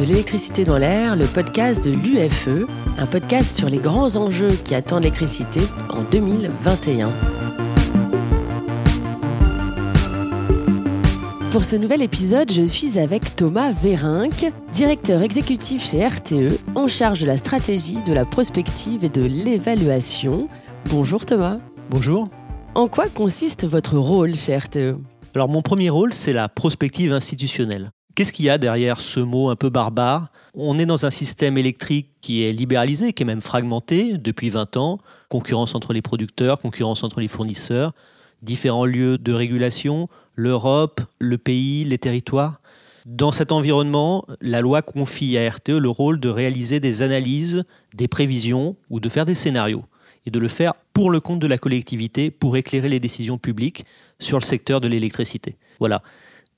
de l'électricité dans l'air, le podcast de l'UFE, un podcast sur les grands enjeux qui attendent l'électricité en 2021. Pour ce nouvel épisode, je suis avec Thomas Vérinck, directeur exécutif chez RTE, en charge de la stratégie, de la prospective et de l'évaluation. Bonjour Thomas. Bonjour. En quoi consiste votre rôle chez RTE Alors mon premier rôle, c'est la prospective institutionnelle. Qu'est-ce qu'il y a derrière ce mot un peu barbare? On est dans un système électrique qui est libéralisé, qui est même fragmenté depuis 20 ans. Concurrence entre les producteurs, concurrence entre les fournisseurs, différents lieux de régulation, l'Europe, le pays, les territoires. Dans cet environnement, la loi confie à RTE le rôle de réaliser des analyses, des prévisions ou de faire des scénarios et de le faire pour le compte de la collectivité pour éclairer les décisions publiques sur le secteur de l'électricité. Voilà.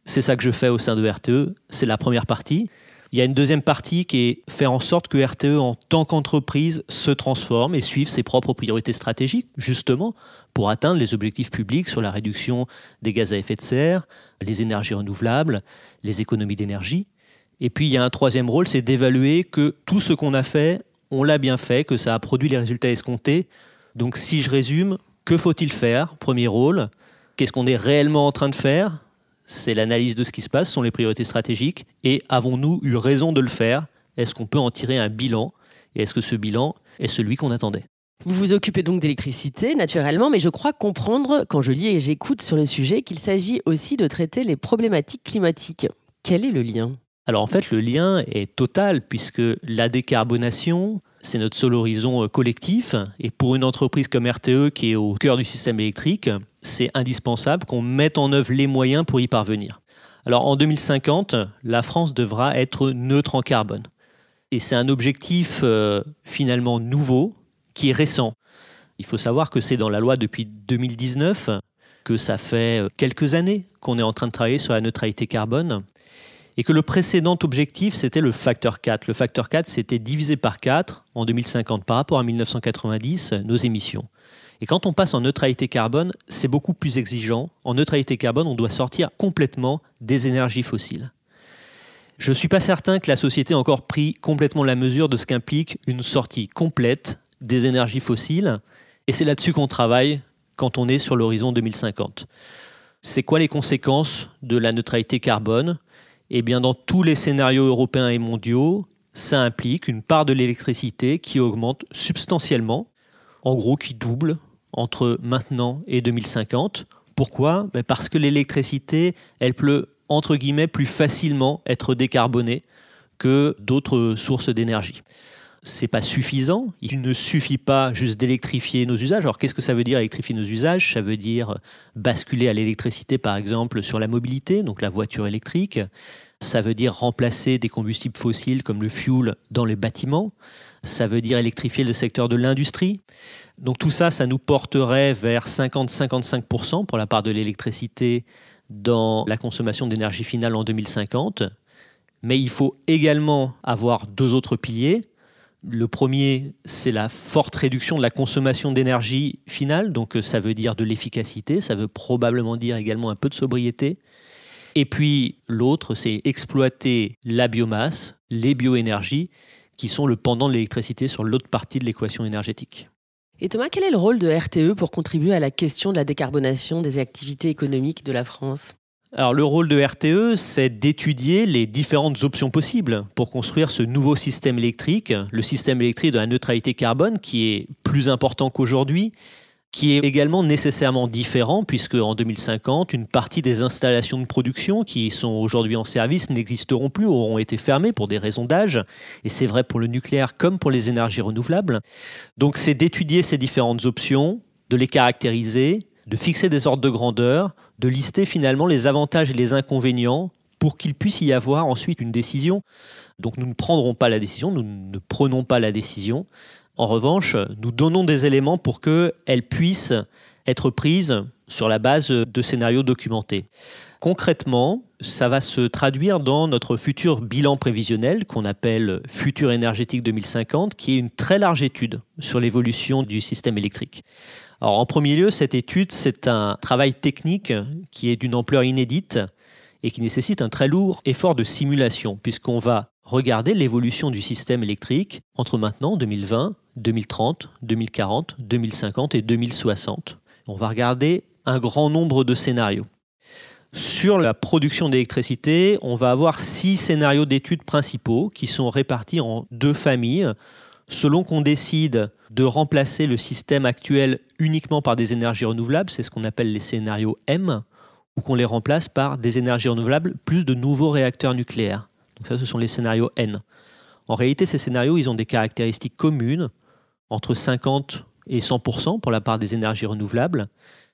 C'est ça que je fais au sein de RTE. C'est la première partie. Il y a une deuxième partie qui est faire en sorte que RTE, en tant qu'entreprise, se transforme et suive ses propres priorités stratégiques, justement, pour atteindre les objectifs publics sur la réduction des gaz à effet de serre, les énergies renouvelables, les économies d'énergie. Et puis, il y a un troisième rôle, c'est d'évaluer que tout ce qu'on a fait, on l'a bien fait, que ça a produit les résultats escomptés. Donc, si je résume, que faut-il faire? Premier rôle. Qu'est-ce qu'on est réellement en train de faire? C'est l'analyse de ce qui se passe, ce sont les priorités stratégiques, et avons-nous eu raison de le faire? Est-ce qu'on peut en tirer un bilan? Et est-ce que ce bilan est celui qu'on attendait? Vous vous occupez donc d'électricité, naturellement, mais je crois comprendre, quand je lis et j'écoute sur le sujet, qu'il s'agit aussi de traiter les problématiques climatiques. Quel est le lien? Alors en fait, le lien est total, puisque la décarbonation, c'est notre seul horizon euh, collectif. Et pour une entreprise comme RTE qui est au cœur du système électrique, c'est indispensable qu'on mette en œuvre les moyens pour y parvenir. Alors en 2050, la France devra être neutre en carbone. Et c'est un objectif euh, finalement nouveau, qui est récent. Il faut savoir que c'est dans la loi depuis 2019, que ça fait euh, quelques années qu'on est en train de travailler sur la neutralité carbone et que le précédent objectif, c'était le facteur 4. Le facteur 4, c'était diviser par 4 en 2050 par rapport à 1990 nos émissions. Et quand on passe en neutralité carbone, c'est beaucoup plus exigeant. En neutralité carbone, on doit sortir complètement des énergies fossiles. Je ne suis pas certain que la société ait encore pris complètement la mesure de ce qu'implique une sortie complète des énergies fossiles. Et c'est là-dessus qu'on travaille quand on est sur l'horizon 2050. C'est quoi les conséquences de la neutralité carbone? Eh bien, dans tous les scénarios européens et mondiaux, ça implique une part de l'électricité qui augmente substantiellement, en gros qui double entre maintenant et 2050. Pourquoi? Ben, Parce que l'électricité, elle peut, entre guillemets, plus facilement être décarbonée que d'autres sources d'énergie c'est pas suffisant. Il ne suffit pas juste d'électrifier nos usages. Alors qu'est-ce que ça veut dire électrifier nos usages? Ça veut dire basculer à l'électricité par exemple sur la mobilité, donc la voiture électrique. Ça veut dire remplacer des combustibles fossiles comme le fuel dans les bâtiments. Ça veut dire électrifier le secteur de l'industrie. Donc tout ça, ça nous porterait vers 50-55% pour la part de l'électricité dans la consommation d'énergie finale en 2050. Mais il faut également avoir deux autres piliers. Le premier, c'est la forte réduction de la consommation d'énergie finale, donc euh, ça veut dire de l'efficacité, ça veut probablement dire également un peu de sobriété. Et puis l'autre, c'est exploiter la biomasse, les bioénergies, qui sont le pendant de l'électricité sur l'autre partie de l'équation énergétique. Et Thomas, quel est le rôle de RTE pour contribuer à la question de la décarbonation des activités économiques de la France? Alors le rôle de RTE, c'est d'étudier les différentes options possibles pour construire ce nouveau système électrique, le système électrique de la neutralité carbone qui est plus important qu'aujourd'hui, qui est également nécessairement différent puisque en 2050, une partie des installations de production qui sont aujourd'hui en service n'existeront plus, auront été fermées pour des raisons d'âge, et c'est vrai pour le nucléaire comme pour les énergies renouvelables. Donc c'est d'étudier ces différentes options, de les caractériser, de fixer des ordres de grandeur, de lister finalement les avantages et les inconvénients pour qu'il puisse y avoir ensuite une décision. Donc nous ne prendrons pas la décision, nous ne prenons pas la décision. En revanche, nous donnons des éléments pour qu'elle puisse être prise sur la base de scénarios documentés. Concrètement, ça va se traduire dans notre futur bilan prévisionnel qu'on appelle Futur énergétique 2050, qui est une très large étude sur l'évolution du système électrique. Alors, en premier lieu, cette étude, c'est un travail technique qui est d'une ampleur inédite et qui nécessite un très lourd effort de simulation, puisqu'on va regarder l'évolution du système électrique entre maintenant, 2020, 2030, 2040, 2050 et 2060. On va regarder un grand nombre de scénarios. Sur la production d'électricité, on va avoir six scénarios d'études principaux qui sont répartis en deux familles selon qu'on décide de remplacer le système actuel uniquement par des énergies renouvelables, c'est ce qu'on appelle les scénarios M, ou qu'on les remplace par des énergies renouvelables plus de nouveaux réacteurs nucléaires. Donc ça, ce sont les scénarios N. En réalité, ces scénarios, ils ont des caractéristiques communes, entre 50 et 100% pour la part des énergies renouvelables,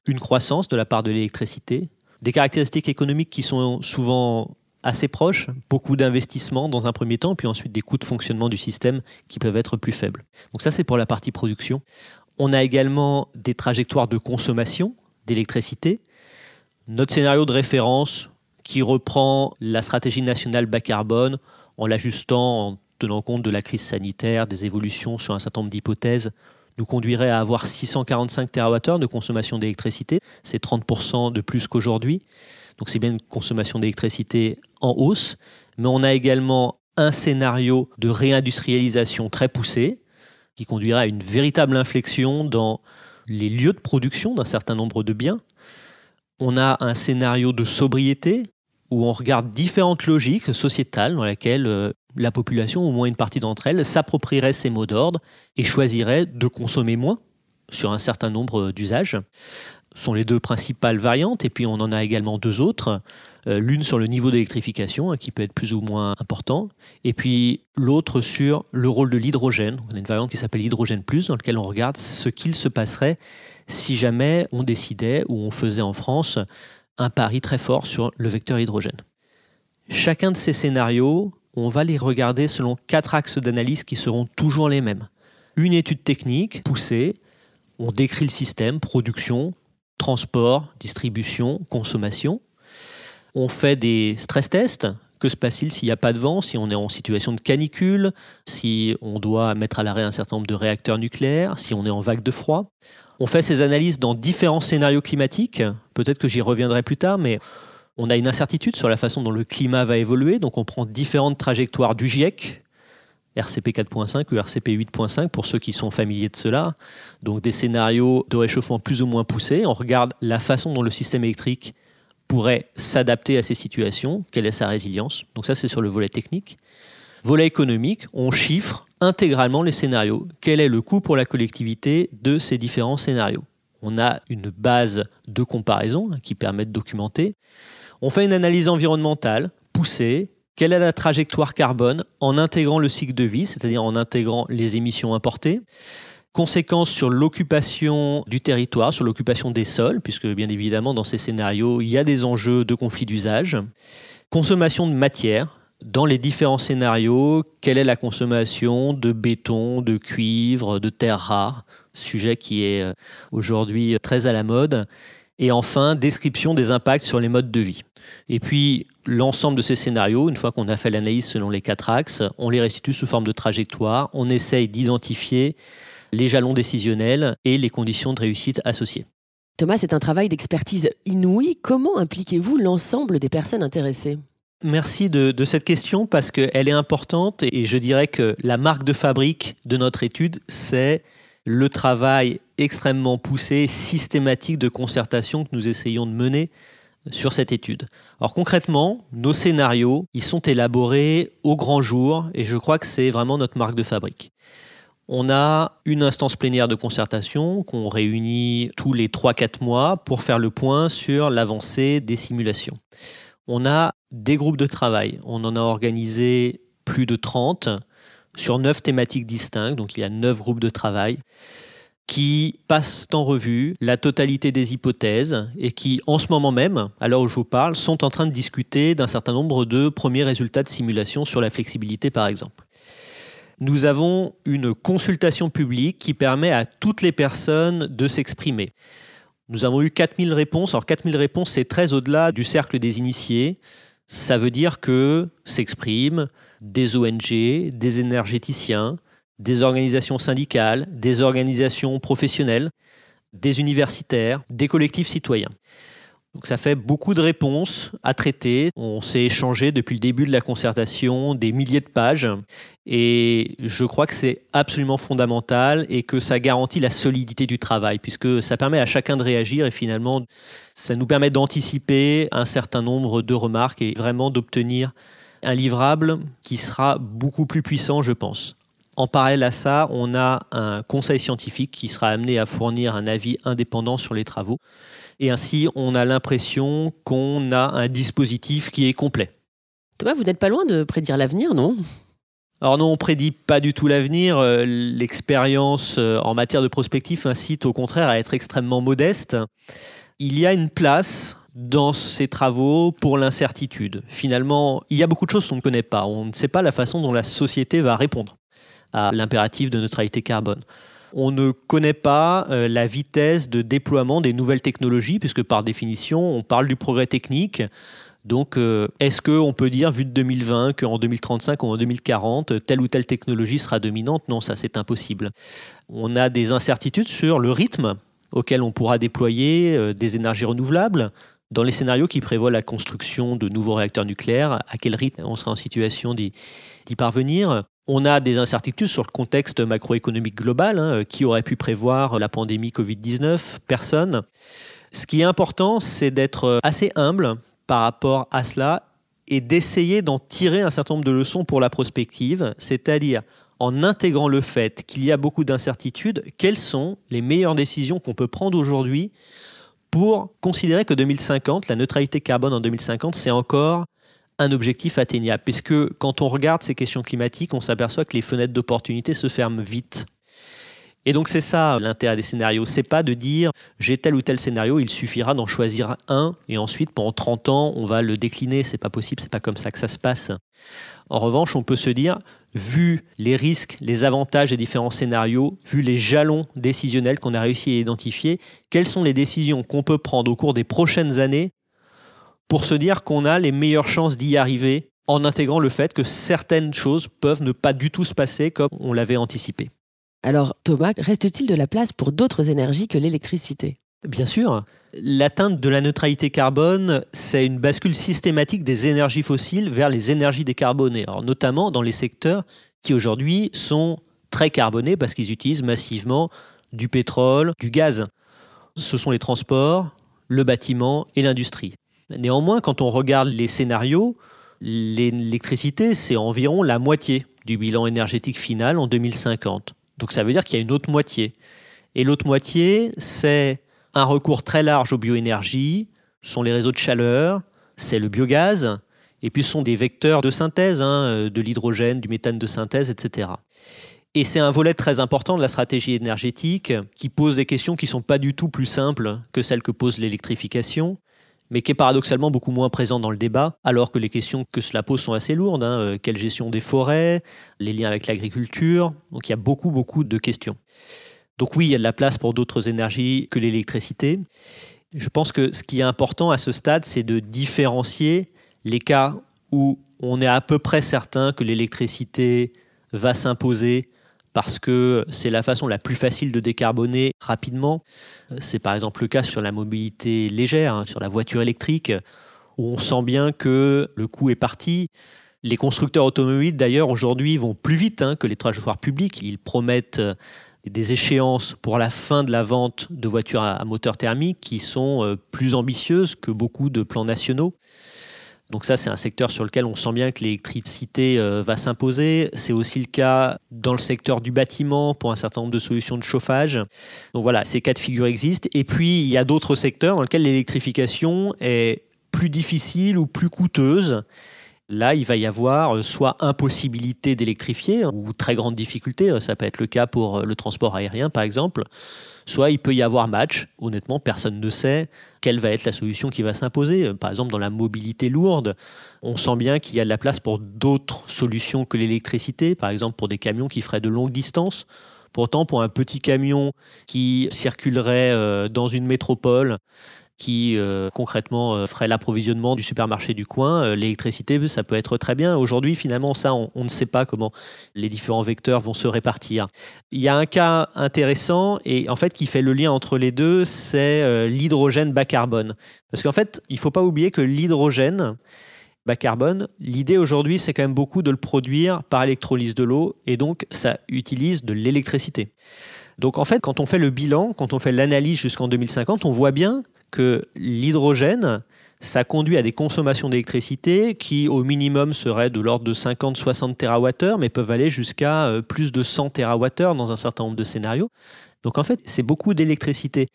une croissance de la part de l'électricité, des caractéristiques économiques qui sont souvent assez proches, beaucoup d'investissements dans un premier temps, puis ensuite des coûts de fonctionnement du système qui peuvent être plus faibles. Donc ça, c'est pour la partie production. On a également des trajectoires de consommation d'électricité. Notre scénario de référence qui reprend la stratégie nationale bas carbone en l'ajustant, en tenant compte de la crise sanitaire, des évolutions sur un certain nombre d'hypothèses, nous conduirait à avoir 645 TWh de consommation d'électricité. C'est 30% de plus qu'aujourd'hui. Donc c'est bien une consommation d'électricité en hausse. Mais on a également un scénario de réindustrialisation très poussé qui conduirait à une véritable inflexion dans les lieux de production d'un certain nombre de biens. On a un scénario de sobriété où on regarde différentes logiques sociétales dans lesquelles euh, la population, au moins une partie d'entre elles, s'approprierait ces mots d'ordre et choisirait de consommer moins sur un certain nombre d'usages. Ce sont les deux principales variantes, et puis on en a également deux autres. Euh, l'une sur le niveau d'électrification, hein, qui peut être plus ou moins important, et puis l'autre sur le rôle de l'hydrogène. On a une variante qui s'appelle Hydrogène Plus, dans laquelle on regarde ce qu'il se passerait si jamais on décidait ou on faisait en France un pari très fort sur le vecteur hydrogène. Chacun de ces scénarios on va les regarder selon quatre axes d'analyse qui seront toujours les mêmes. Une étude technique poussée, on décrit le système, production, transport, distribution, consommation. On fait des stress tests. Que se passe-t-il s'il n'y a pas de vent, si on est en situation de canicule, si on doit mettre à l'arrêt un certain nombre de réacteurs nucléaires, si on est en vague de froid? On fait ces analyses dans différents scénarios climatiques. Peut-être que j'y reviendrai plus tard, mais on a une incertitude sur la façon dont le climat va évoluer, donc on prend différentes trajectoires du GIEC, RCP 4.5 ou RCP 8.5 pour ceux qui sont familiers de cela. Donc des scénarios de réchauffement plus ou moins poussés. On regarde la façon dont le système électrique pourrait s'adapter à ces situations, quelle est sa résilience? Donc ça c'est sur le volet technique. Volet économique, on chiffre intégralement les scénarios. Quel est le coût pour la collectivité de ces différents scénarios? On a une base de comparaison qui permet de documenter. On fait une analyse environnementale poussée. Quelle est la trajectoire carbone en intégrant le cycle de vie, c'est-à-dire en intégrant les émissions importées? Conséquences sur l'occupation du territoire, sur l'occupation des sols, puisque bien évidemment dans ces scénarios, il y a des enjeux de conflit d'usage. Consommation de matière, dans les différents scénarios, quelle est la consommation de béton, de cuivre, de terres rares, sujet qui est euh, aujourd'hui très à la mode. Et enfin, description des impacts sur les modes de vie. Et puis, l'ensemble de ces scénarios, une fois qu'on a fait l'analyse selon les quatre axes, on les restitue sous forme de trajectoire. On essaye d'identifier les jalons décisionnels et les conditions de réussite associées. Thomas, c'est un travail d'expertise inouï. Comment impliquez-vous l'ensemble des personnes intéressées? Merci de, cette question parce qu'elle est importante et je dirais que la marque de fabrique de notre étude, c'est le travail extrêmement poussé, systématique de concertation que nous essayons de mener sur cette étude. Alors concrètement, nos scénarios, ils sont élaborés au grand jour et je crois que c'est vraiment notre marque de fabrique. On a une instance plénière de concertation qu'on réunit tous les 3-4 mois pour faire le point sur l'avancée des simulations. On a des groupes de travail. On en a organisé plus de 30 sur 9 thématiques distinctes. Donc il y a 9 groupes de travail qui passent en revue la totalité des hypothèses et qui, en ce moment même, à l'heure où je vous parle, sont en train de discuter d'un certain nombre de premiers résultats de simulation sur la flexibilité, par exemple. Nous avons une consultation publique qui permet à toutes les personnes de s'exprimer. Nous avons eu 4000 réponses. Alors 4000 réponses, c'est très au-delà du cercle des initiés. Ça veut dire que s'expriment des ONG, des énergéticiens, des organisations syndicales, des organisations professionnelles, des universitaires, des collectifs citoyens. Donc ça fait beaucoup de réponses à traiter. On s'est échangé depuis le début de la concertation des milliers de pages et je crois que c'est absolument fondamental et que ça garantit la solidité du travail puisque ça permet à chacun de réagir et finalement ça nous permet d'anticiper un certain nombre de remarques et vraiment d'obtenir un livrable qui sera beaucoup plus puissant, je pense. En parallèle à ça, on a un conseil scientifique qui sera amené à fournir un avis indépendant sur les travaux. Et ainsi, on a l'impression qu'on a un dispositif qui est complet. Thomas, vous n'êtes pas loin de prédire l'avenir, non? Alors non, on prédit pas du tout l'avenir. Euh, l'expérience euh, en matière de prospectif incite au contraire à être extrêmement modeste. Il y a une place dans ces travaux pour l'incertitude. Finalement, il y a beaucoup de choses qu'on ne connaît pas. On ne sait pas la façon dont la société va répondre à l'impératif de neutralité carbone. On ne connaît pas euh, la vitesse de déploiement des nouvelles technologies, puisque par définition, on parle du progrès technique. Donc, euh, est-ce qu'on peut dire, vu de 2020, qu'en 2035 ou en 2040, telle ou telle technologie sera dominante? Non, ça c'est impossible. On a des incertitudes sur le rythme auquel on pourra déployer euh, des énergies renouvelables. Dans les scénarios qui prévoient la construction de nouveaux réacteurs nucléaires, à quel rythme on sera en situation d'y parvenir on a des incertitudes sur le contexte macroéconomique global. Hein, qui aurait pu prévoir la pandémie Covid-19 Personne. Ce qui est important, c'est d'être assez humble par rapport à cela et d'essayer d'en tirer un certain nombre de leçons pour la prospective, c'est-à-dire en intégrant le fait qu'il y a beaucoup d'incertitudes, quelles sont les meilleures décisions qu'on peut prendre aujourd'hui pour considérer que 2050, la neutralité carbone en 2050, c'est encore un objectif atteignable. Puisque quand on regarde ces questions climatiques, on s'aperçoit que les fenêtres d'opportunité se ferment vite. Et donc c'est ça l'intérêt des scénarios, c'est pas de dire j'ai tel ou tel scénario, il suffira d'en choisir un et ensuite pendant 30 ans on va le décliner, c'est pas possible, c'est pas comme ça que ça se passe. En revanche, on peut se dire vu les risques, les avantages des différents scénarios, vu les jalons décisionnels qu'on a réussi à identifier, quelles sont les décisions qu'on peut prendre au cours des prochaines années pour se dire qu'on a les meilleures chances d'y arriver en intégrant le fait que certaines choses peuvent ne pas du tout se passer comme on l'avait anticipé. Alors Thomas, reste-t-il de la place pour d'autres énergies que l'électricité? Bien sûr. L'atteinte de la neutralité carbone, c'est une bascule systématique des énergies fossiles vers les énergies décarbonées, Alors, notamment dans les secteurs qui aujourd'hui sont très carbonés parce qu'ils utilisent massivement du pétrole, du gaz. Ce sont les transports, le bâtiment et l'industrie. Néanmoins, quand on regarde les scénarios, l'électricité, c'est environ la moitié du bilan énergétique final en 2050. Donc ça veut dire qu'il y a une autre moitié. Et l'autre moitié, c'est un recours très large aux bioénergies, sont les réseaux de chaleur, c'est le biogaz, et puis ce sont des vecteurs de synthèse, hein, de l'hydrogène, du méthane de synthèse, etc. Et c'est un volet très important de la stratégie énergétique qui pose des questions qui ne sont pas du tout plus simples que celles que pose l'électrification mais qui est paradoxalement beaucoup moins présent dans le débat, alors que les questions que cela pose sont assez lourdes. Hein. Euh, quelle gestion des forêts, les liens avec l'agriculture, donc il y a beaucoup, beaucoup de questions. Donc oui, il y a de la place pour d'autres énergies que l'électricité. Je pense que ce qui est important à ce stade, c'est de différencier les cas où on est à peu près certain que l'électricité va s'imposer parce que c'est la façon la plus facile de décarboner rapidement. C'est par exemple le cas sur la mobilité légère, hein, sur la voiture électrique, où on sent bien que le coût est parti. Les constructeurs automobiles, d'ailleurs, aujourd'hui, vont plus vite hein, que les trajectoires publics. Ils promettent euh, des échéances pour la fin de la vente de voitures à moteur thermique qui sont euh, plus ambitieuses que beaucoup de plans nationaux. Donc ça, c'est un secteur sur lequel on sent bien que l'électricité euh, va s'imposer. C'est aussi le cas dans le secteur du bâtiment pour un certain nombre de solutions de chauffage. Donc voilà, ces cas de figure existent. Et puis, il y a d'autres secteurs dans lesquels l'électrification est plus difficile ou plus coûteuse. Là, il va y avoir euh, soit impossibilité d'électrifier ou très grande difficulté. Ça peut être le cas pour euh, le transport aérien, par exemple soit il peut y avoir match. Honnêtement, personne ne sait quelle va être la solution qui va s'imposer. Par exemple, dans la mobilité lourde, on sent bien qu'il y a de la place pour d'autres solutions que l'électricité, par exemple pour des camions qui feraient de longues distances. Pourtant, pour un petit camion qui circulerait euh, dans une métropole qui euh, concrètement euh, ferait l'approvisionnement du supermarché du coin. Euh, l'électricité, ça peut être très bien. Aujourd'hui, finalement, ça, on, ne sait pas comment les différents vecteurs vont se répartir. Il y a un cas intéressant et en fait qui fait le lien entre les deux, c'est l'hydrogène bas carbone. Parce qu'en fait, il ne faut pas oublier que l'hydrogène bas carbone, l'idée aujourd'hui, c'est quand même beaucoup de le produire par électrolyse de l'eau et donc ça utilise de l'électricité. Donc en fait, quand on fait le bilan, quand on fait l'analyse jusqu'en 2050, on voit bien que l'hydrogène, ça conduit à des consommations d'électricité qui, au minimum, seraient de l'ordre de 50-60 TWh, mais peuvent aller jusqu'à euh, plus de 100 TWh dans un certain nombre de scénarios. Donc en fait, c'est beaucoup d'électricité.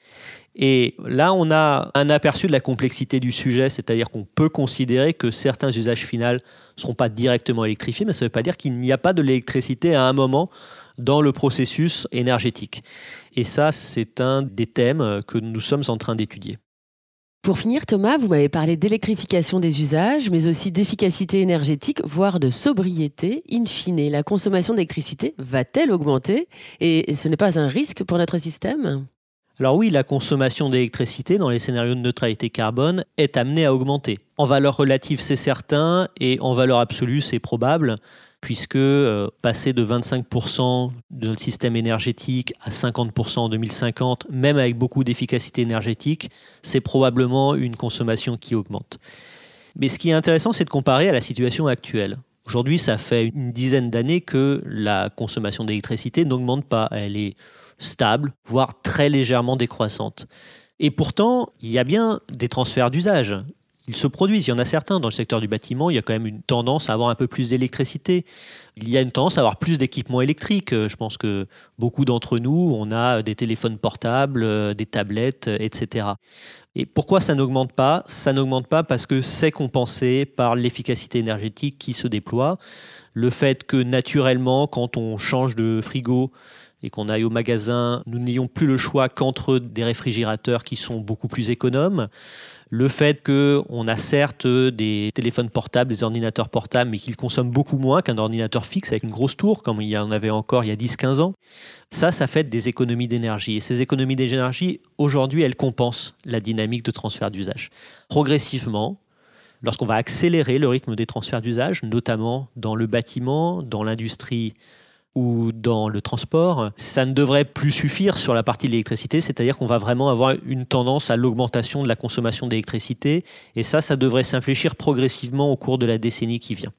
Et là, on a un aperçu de la complexité du sujet, c'est-à-dire qu'on peut considérer que certains usages finaux ne seront pas directement électrifiés, mais ça ne veut pas dire qu'il n'y a pas de l'électricité à un moment dans le processus énergétique. Et ça, c'est un des thèmes que nous sommes en train d'étudier. Pour finir, Thomas, vous m'avez parlé d'électrification des usages, mais aussi d'efficacité énergétique, voire de sobriété. In fine, la consommation d'électricité va-t-elle augmenter? Et ce n'est pas un risque pour notre système? Alors oui, la consommation d'électricité dans les scénarios de neutralité carbone est amenée à augmenter. En valeur relative, c'est certain, et en valeur absolue, c'est probable puisque euh, passer de 25% de notre système énergétique à 50% en 2050, même avec beaucoup d'efficacité énergétique, c'est probablement une consommation qui augmente. Mais ce qui est intéressant, c'est de comparer à la situation actuelle. Aujourd'hui, ça fait une dizaine d'années que la consommation d'électricité n'augmente pas. Elle est stable, voire très légèrement décroissante. Et pourtant, il y a bien des transferts d'usage ils se produisent. Il y en a certains dans le secteur du bâtiment. Il y a quand même une tendance à avoir un peu plus d'électricité. Il y a une tendance à avoir plus d'équipements électriques. Euh, je pense que beaucoup d'entre nous, on a des téléphones portables, euh, des tablettes, euh, etc. Et pourquoi ça n'augmente pas? Ça n'augmente pas parce que c'est compensé par l'efficacité énergétique qui se déploie. Le fait que naturellement, quand on change de frigo, et qu'on aille au magasin, nous n'ayons plus le choix qu'entre des réfrigérateurs qui sont beaucoup plus économes le fait qu'on a certes des téléphones portables, des ordinateurs portables, mais qu'ils consomment beaucoup moins qu'un ordinateur fixe avec une grosse tour, comme il y en avait encore il y a 10-15 ans, ça, ça fait des économies d'énergie. Et ces économies d'énergie, aujourd'hui, elles compensent la dynamique de transfert d'usage. Progressivement, lorsqu'on va accélérer le rythme des transferts d'usage, notamment dans le bâtiment, dans l'industrie ou dans le transport, ça ne devrait plus suffire sur la partie de l'électricité, c'est-à-dire qu'on va vraiment avoir une tendance à l'augmentation de la consommation d'électricité, et ça, ça devrait s'infléchir progressivement au cours de la décennie qui vient.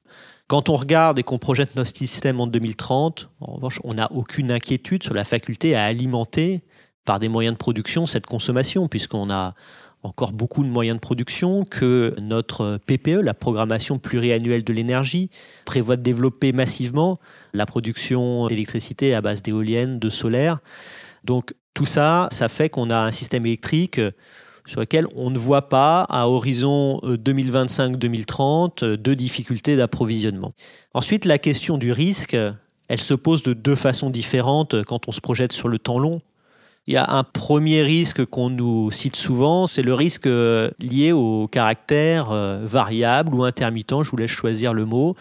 Quand on regarde et qu'on projette notre système en 2030, en revanche, on n'a aucune inquiétude sur la faculté à alimenter par des moyens de production cette consommation, puisqu'on a encore beaucoup de moyens de production, que notre PPE, la programmation pluriannuelle de l'énergie, prévoit de développer massivement la production d'électricité à base d'éoliennes, de solaire. Donc tout ça, ça fait qu'on a un système électrique sur lequel on ne voit pas à horizon 2025-2030 de difficultés d'approvisionnement. Ensuite, la question du risque, elle se pose de deux façons différentes quand on se projette sur le temps long. Il y a un premier risque qu'on nous cite souvent, c'est le risque euh, lié au caractère euh, variable ou intermittent, je vous laisse choisir le mot,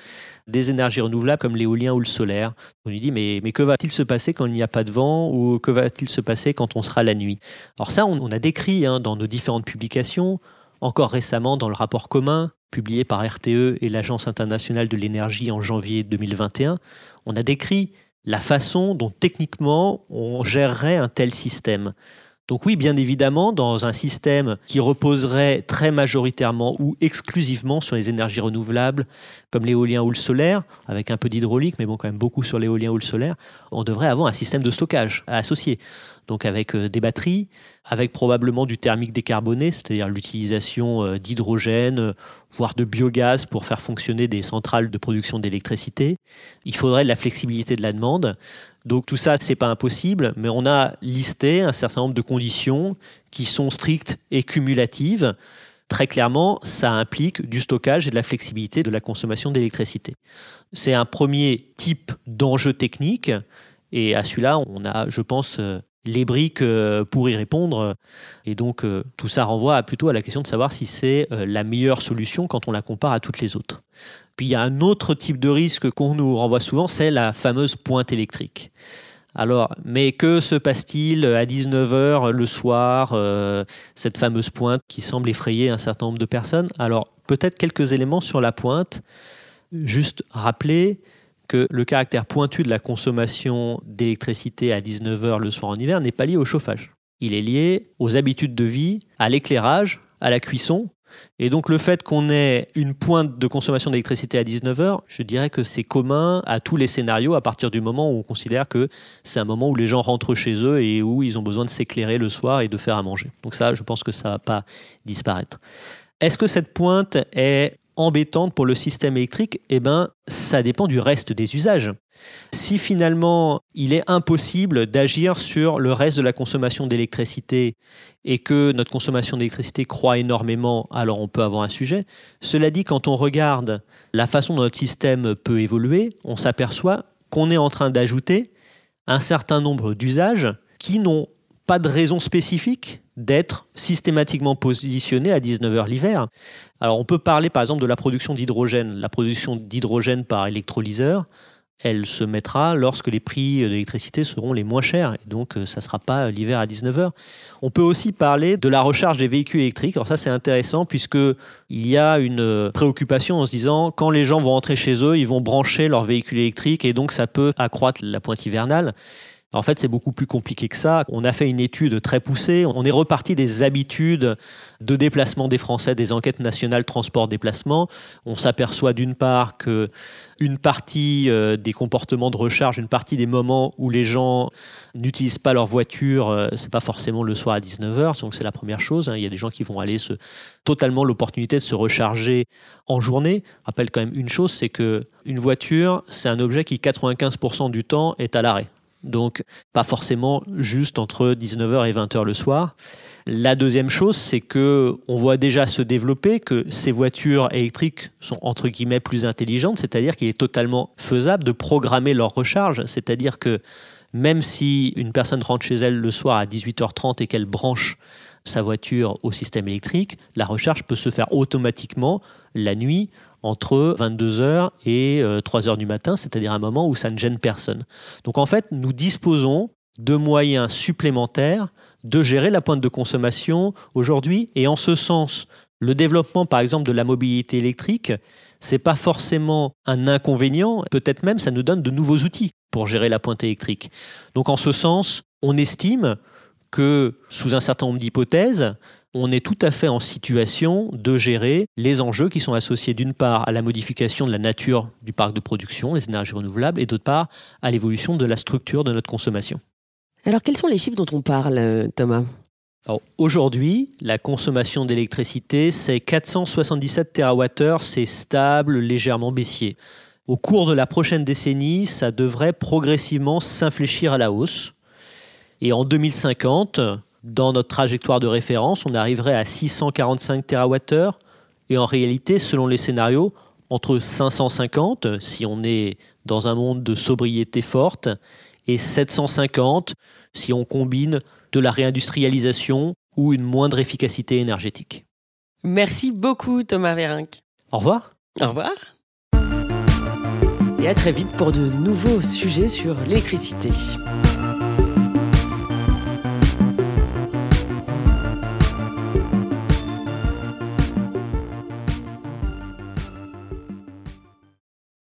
des énergies renouvelables comme l'éolien ou le solaire. On lui dit mais, mais que va-t-il se passer quand il n'y a pas de vent ou que va-t-il se passer quand on sera la nuit? Alors ça, on, a décrit hein, dans nos différentes publications, encore récemment dans le rapport commun publié par RTE et l'Agence internationale de l'énergie en janvier 2021, on a décrit la façon dont techniquement on gérerait un tel système. Donc oui, bien évidemment, dans un système qui reposerait très majoritairement ou exclusivement sur les énergies renouvelables, comme l'éolien ou le solaire, avec un peu d'hydraulique, mais bon, quand même beaucoup sur l'éolien ou le solaire, on devrait avoir un système de stockage à associer donc avec euh, des batteries, avec probablement du thermique décarboné, c'est-à-dire l'utilisation euh, d'hydrogène, euh, voire de biogaz pour faire fonctionner des centrales de production d'électricité. Il faudrait de la flexibilité de la demande. Donc tout ça, c'est pas impossible, mais on a listé un certain nombre de conditions qui sont strictes et cumulatives. Très clairement, ça implique du stockage et de la flexibilité de la consommation d'électricité. C'est un premier type d'enjeu technique. Et à celui-là, on a, je pense, les briques euh, pour y répondre. Et donc, euh, tout ça renvoie plutôt à la question de savoir si c'est euh, la meilleure solution quand on la compare à toutes les autres. Puis, il y a un autre type de risque qu'on nous renvoie souvent, c'est la fameuse pointe électrique. Alors, mais que se passe-t-il à 19h le soir, cette fameuse pointe qui semble effrayer un certain nombre de personnes? Alors, peut-être quelques éléments sur la pointe. Juste rappeler que le caractère pointu de la consommation d'électricité à 19h le soir en hiver n'est pas lié au chauffage. Il est lié aux habitudes de vie, à l'éclairage, à la cuisson et donc le fait qu'on ait une pointe de consommation d'électricité à 19h, je dirais que c'est commun à tous les scénarios à partir du moment où on considère que c'est un moment où les gens rentrent chez eux et où ils ont besoin de s'éclairer le soir et de faire à manger. Donc ça, je pense que ça ne va pas disparaître. Est-ce que cette pointe est embêtante pour le système électrique Eh bien, ça dépend du reste des usages. Si finalement il est impossible d'agir sur le reste de la consommation d'électricité et que notre consommation d'électricité croît énormément, alors on peut avoir un sujet. Cela dit, quand on regarde la façon dont notre système peut évoluer, on s'aperçoit qu'on est en train d'ajouter un certain nombre d'usages qui n'ont pas de raison spécifique d'être systématiquement positionnés à 19h l'hiver. Alors on peut parler par exemple de la production d'hydrogène. La production d'hydrogène par électrolyseur, elle se mettra lorsque les prix de l'électricité seront les moins chers. Et donc, euh, ça ne sera pas l'hiver à 19h. On peut aussi parler de la recharge des véhicules électriques. Alors ça, c'est intéressant puisqu'il y a une euh, préoccupation en se disant, quand les gens vont rentrer chez eux, ils vont brancher leur véhicule électrique et donc ça peut accroître la pointe hivernale. En fait, c'est beaucoup plus compliqué que ça. On a fait une étude très poussée. On est reparti des habitudes de déplacement des Français, des enquêtes nationales transport-déplacement. On s'aperçoit d'une part que une partie euh, des comportements de recharge, une partie des moments où les gens n'utilisent pas leur voiture, euh, c'est pas forcément le soir à 19h, donc c'est la première chose. Hein. Il y a des gens qui vont aller totalement l'opportunité de se recharger en journée. Je rappelle quand même une chose, c'est que une voiture, c'est un objet qui 95% du temps est à l'arrêt donc pas forcément juste entre 19h et 20h le soir. La deuxième chose, c'est que on voit déjà se développer que ces voitures électriques sont entre guillemets plus intelligentes, c'est-à-dire qu'il est totalement faisable de programmer leur recharge, c'est-à-dire que même si une personne rentre chez elle le soir à 18h30 et qu'elle branche sa voiture au système électrique, la recharge peut se faire automatiquement la nuit entre 22h et 3h euh, du matin, c'est-à-dire un moment où ça ne gêne personne. Donc en fait, nous disposons de moyens supplémentaires de gérer la pointe de consommation aujourd'hui. Et en ce sens, le développement, par exemple, de la mobilité électrique, c'est pas forcément un inconvénient. Peut-être même, ça nous donne de nouveaux outils pour gérer la pointe électrique. Donc, en ce sens, on estime que, sous un certain nombre d'hypothèses, on est tout à fait en situation de gérer les enjeux qui sont associés d'une part à la modification de la nature du parc de production, les énergies renouvelables, et d'autre part à l'évolution de la structure de notre consommation. Alors quels sont les chiffres dont on parle, euh, Thomas? Aujourd'hui, la consommation d'électricité, c'est 477 TWh, c'est stable, légèrement baissier. Au cours de la prochaine décennie, ça devrait progressivement s'infléchir à la hausse. Et en 2050, dans notre trajectoire de référence, on arriverait à 645 TWh et en réalité, selon les scénarios, entre 550 si on est dans un monde de sobriété forte et 750 si on combine de la réindustrialisation ou une moindre efficacité énergétique. Merci beaucoup Thomas Vérinck. Au revoir. Au revoir. Et à très vite pour de nouveaux sujets sur l'électricité.